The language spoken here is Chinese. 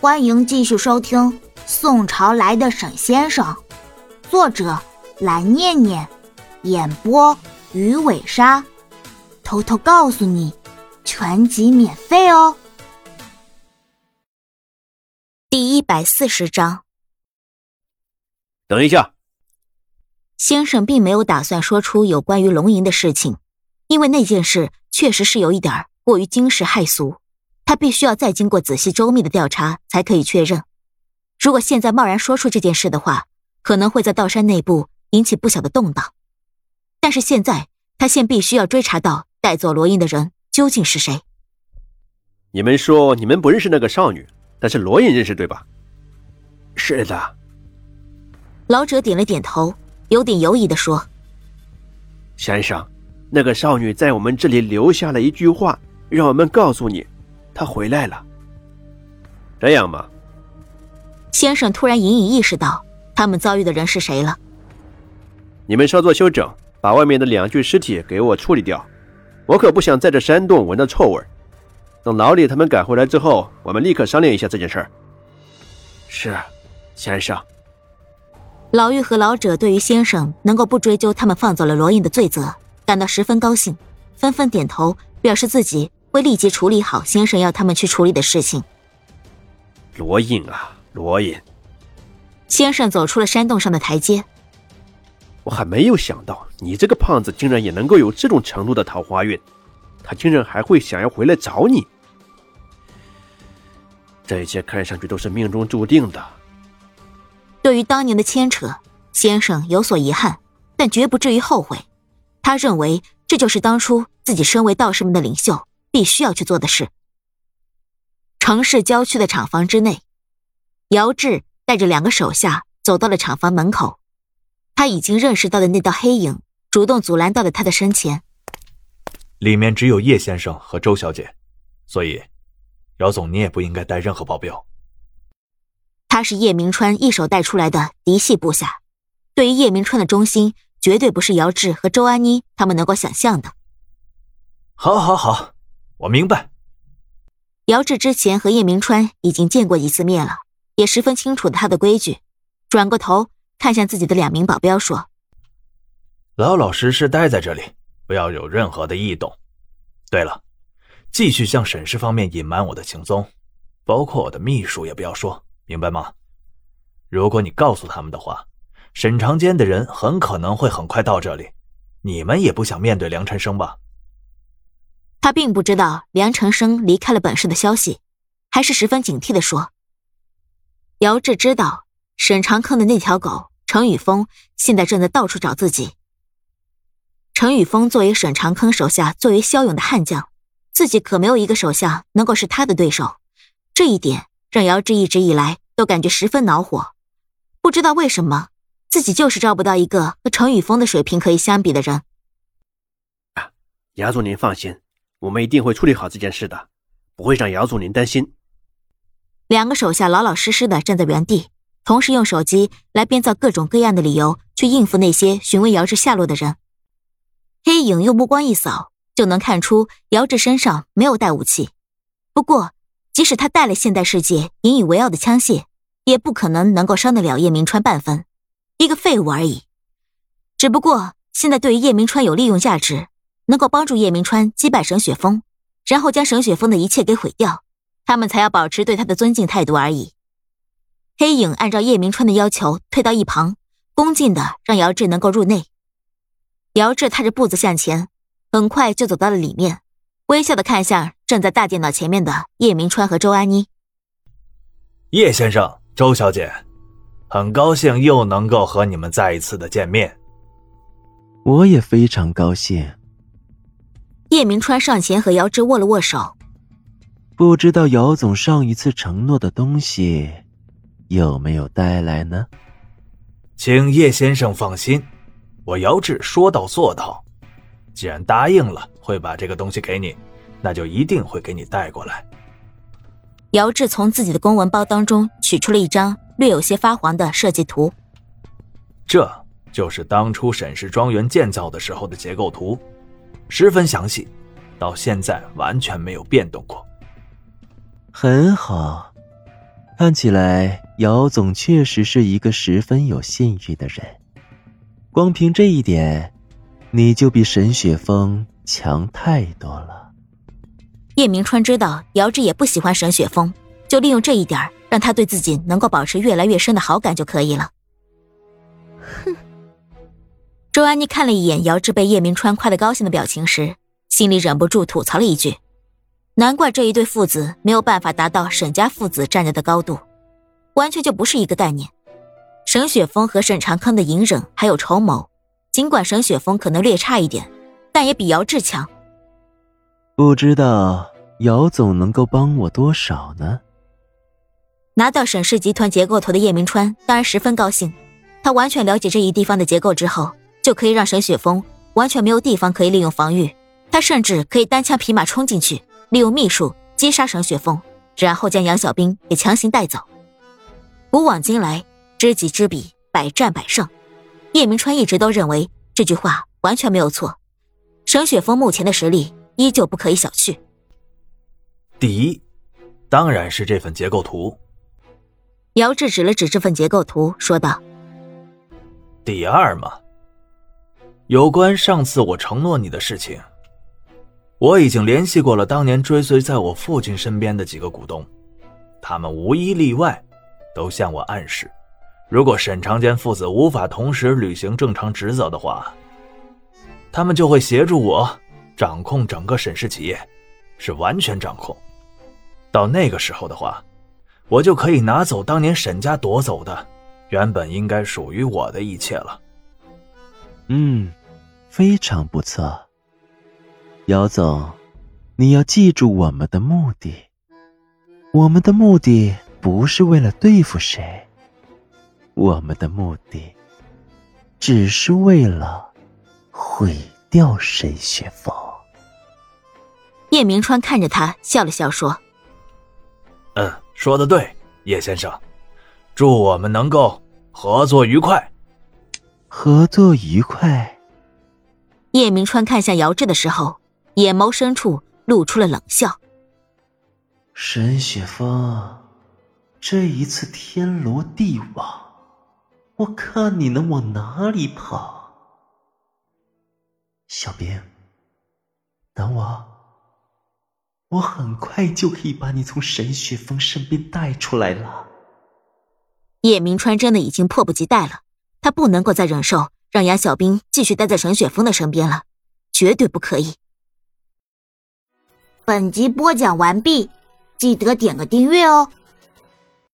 欢迎继续收听《宋朝来的沈先生》，作者蓝念念，演播鱼尾鲨。偷偷告诉你，全集免费哦。第一百四十章。等一下，先生并没有打算说出有关于龙吟的事情，因为那件事确实是有一点过于惊世骇俗。他必须要再经过仔细周密的调查才可以确认。如果现在贸然说出这件事的话，可能会在道山内部引起不小的动荡。但是现在，他现必须要追查到带走罗印的人究竟是谁。你们说你们不认识那个少女，但是罗印认识对吧？是的。老者点了点头，有点犹疑的说：“先生，那个少女在我们这里留下了一句话，让我们告诉你。”他回来了，这样吗？先生突然隐隐意识到他们遭遇的人是谁了。你们稍作休整，把外面的两具尸体给我处理掉，我可不想在这山洞闻到臭味。等老李他们赶回来之后，我们立刻商量一下这件事儿。是，先生。老妪和老者对于先生能够不追究他们放走了罗印的罪责感到十分高兴，纷纷点头表示自己。会立即处理好先生要他们去处理的事情。罗印啊，罗印！先生走出了山洞上的台阶。我还没有想到你这个胖子竟然也能够有这种程度的桃花运，他竟然还会想要回来找你。这一切看上去都是命中注定的。对于当年的牵扯，先生有所遗憾，但绝不至于后悔。他认为这就是当初自己身为道士们的领袖。必须要去做的事。城市郊区的厂房之内，姚志带着两个手下走到了厂房门口。他已经认识到的那道黑影，主动阻拦到了他的身前。里面只有叶先生和周小姐，所以姚总你也不应该带任何保镖。他是叶明川一手带出来的嫡系部下，对于叶明川的忠心，绝对不是姚志和周安妮他们能够想象的。好，好，好。我明白。姚志之前和叶明川已经见过一次面了，也十分清楚他的规矩。转过头看向自己的两名保镖，说：“老老实实待在这里，不要有任何的异动。对了，继续向沈氏方面隐瞒我的行踪，包括我的秘书也不要说，明白吗？如果你告诉他们的话，沈长坚的人很可能会很快到这里。你们也不想面对梁晨生吧？”他并不知道梁成生离开了本市的消息，还是十分警惕的说：“姚志知道沈长坑的那条狗程宇峰现在正在到处找自己。程宇峰作为沈长坑手下最为骁勇的悍将，自己可没有一个手下能够是他的对手，这一点让姚志一直以来都感觉十分恼火。不知道为什么，自己就是招不到一个和程宇峰的水平可以相比的人。”啊，姚总您放心。我们一定会处理好这件事的，不会让姚总您担心。两个手下老老实实的站在原地，同时用手机来编造各种各样的理由去应付那些询问姚志下落的人。黑影用目光一扫，就能看出姚志身上没有带武器。不过，即使他带了现代世界引以为傲的枪械，也不可能能够伤得了叶明川半分，一个废物而已。只不过现在对于叶明川有利用价值。能够帮助叶明川击败沈雪峰，然后将沈雪峰的一切给毁掉，他们才要保持对他的尊敬态度而已。黑影按照叶明川的要求退到一旁，恭敬的让姚志能够入内。姚志踏着步子向前，很快就走到了里面，微笑的看向正在大电脑前面的叶明川和周安妮。叶先生、周小姐，很高兴又能够和你们再一次的见面。我也非常高兴。叶明川上前和姚志握了握手。不知道姚总上一次承诺的东西有没有带来呢？请叶先生放心，我姚志说到做到。既然答应了会把这个东西给你，那就一定会给你带过来。姚志从自己的公文包当中取出了一张略有些发黄的设计图，这就是当初沈氏庄园建造的时候的结构图。十分详细，到现在完全没有变动过。很好，看起来姚总确实是一个十分有信誉的人。光凭这一点，你就比沈雪峰强太多了。叶明川知道姚志也不喜欢沈雪峰，就利用这一点，让他对自己能够保持越来越深的好感就可以了。哼。周安妮看了一眼姚志被叶明川夸得高兴的表情时，心里忍不住吐槽了一句：“难怪这一对父子没有办法达到沈家父子站着的高度，完全就不是一个概念。”沈雪峰和沈长康的隐忍还有筹谋，尽管沈雪峰可能略差一点，但也比姚志强。不知道姚总能够帮我多少呢？拿到沈氏集团结构图的叶明川当然十分高兴，他完全了解这一地方的结构之后，就可以让沈雪峰完全没有地方可以利用防御。他甚至可以单枪匹马冲进去，利用秘术击杀沈雪峰，然后将杨小兵给强行带走。古往今来。知己知彼，百战百胜。叶明川一直都认为这句话完全没有错。沈雪峰目前的实力依旧不可以小觑。第一，当然是这份结构图。姚志指了指这份结构图，说道：“第二嘛，有关上次我承诺你的事情，我已经联系过了当年追随在我父亲身边的几个股东，他们无一例外都向我暗示。”如果沈长坚父子无法同时履行正常职责的话，他们就会协助我掌控整个沈氏企业，是完全掌控。到那个时候的话，我就可以拿走当年沈家夺走的原本应该属于我的一切了。嗯，非常不错，姚总，你要记住我们的目的。我们的目的不是为了对付谁。我们的目的，只是为了毁掉沈雪峰。叶明川看着他，笑了笑，说：“嗯，说的对，叶先生，祝我们能够合作愉快。”合作愉快。叶明川看向姚志的时候，眼眸深处露出了冷笑。沈雪峰，这一次天罗地网。我看你能往哪里跑，小兵，等我，我很快就可以把你从沈雪峰身边带出来了。叶明川真的已经迫不及待了，他不能够再忍受让杨小兵继续待在沈雪峰的身边了，绝对不可以。本集播讲完毕，记得点个订阅哦。